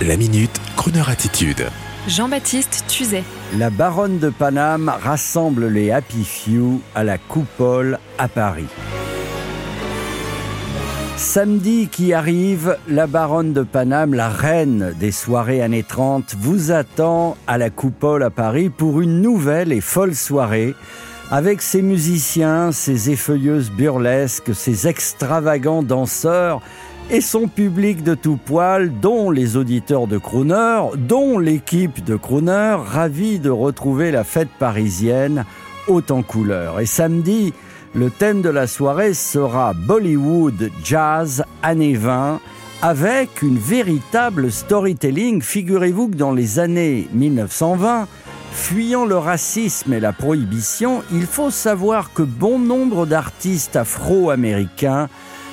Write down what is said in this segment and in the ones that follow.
La minute, Kroneur attitude. Jean-Baptiste Tuzet. La baronne de Paname rassemble les Happy Few à la coupole à Paris. Samedi qui arrive, la baronne de Paname, la reine des soirées années 30, vous attend à la coupole à Paris pour une nouvelle et folle soirée avec ses musiciens, ses effeuilleuses burlesques, ses extravagants danseurs et son public de tout poil, dont les auditeurs de Crooner, dont l'équipe de Crooner, ravis de retrouver la fête parisienne haute en couleur. Et samedi, le thème de la soirée sera Bollywood Jazz années 20 avec une véritable storytelling. Figurez-vous que dans les années 1920, fuyant le racisme et la prohibition, il faut savoir que bon nombre d'artistes afro-américains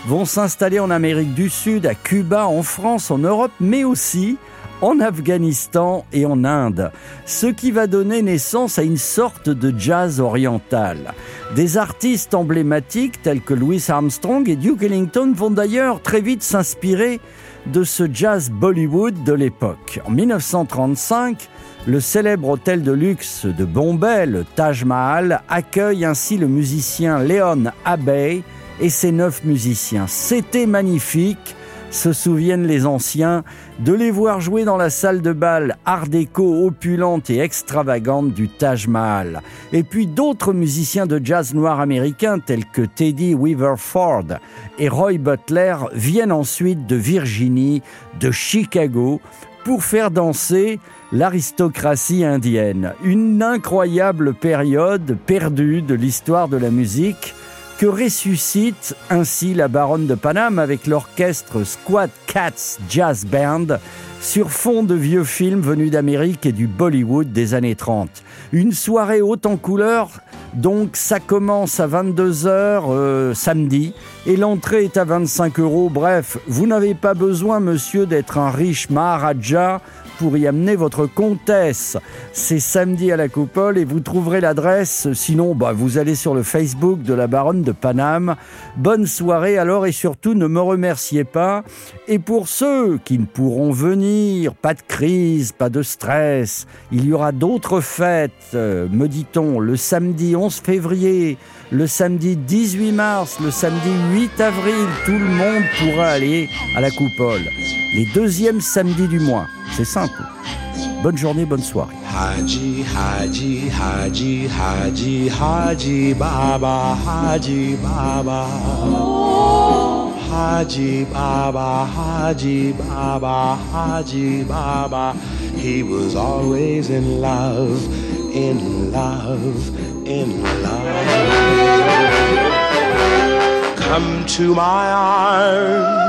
vont s'installer en Amérique du Sud, à Cuba, en France, en Europe, mais aussi en Afghanistan et en Inde, ce qui va donner naissance à une sorte de jazz oriental. Des artistes emblématiques tels que Louis Armstrong et Duke Ellington vont d'ailleurs très vite s'inspirer de ce jazz Bollywood de l'époque. En 1935, le célèbre hôtel de luxe de Bombay, le Taj Mahal, accueille ainsi le musicien Léon Abbey, et ses neuf musiciens. C'était magnifique, se souviennent les anciens, de les voir jouer dans la salle de bal art déco opulente et extravagante du Taj Mahal. Et puis d'autres musiciens de jazz noir américains tels que Teddy Weaver Ford et Roy Butler viennent ensuite de Virginie, de Chicago, pour faire danser l'aristocratie indienne. Une incroyable période perdue de l'histoire de la musique que ressuscite ainsi la baronne de Paname avec l'orchestre Squad Cats Jazz Band sur fond de vieux films venus d'Amérique et du Bollywood des années 30. Une soirée haute en couleur, donc ça commence à 22h euh, samedi et l'entrée est à 25 euros. Bref, vous n'avez pas besoin, monsieur, d'être un riche Maharaja pour y amener votre comtesse. C'est samedi à la coupole et vous trouverez l'adresse. Sinon, bah, vous allez sur le Facebook de la baronne de Paname. Bonne soirée alors et surtout ne me remerciez pas. Et pour ceux qui ne pourront venir, pas de crise, pas de stress. Il y aura d'autres fêtes, euh, me dit-on, le samedi 11 février, le samedi 18 mars, le samedi 8 avril. Tout le monde pourra aller à la coupole. Les deuxièmes samedis du mois. C'est simple. Bonne journée, bonne soirée. Haji, Haji, Haji, Haji, Haji Baba, Haji Baba. Haji Baba, Haji Baba, Haji Baba. He was always in love, in love, in love. Come to my arms,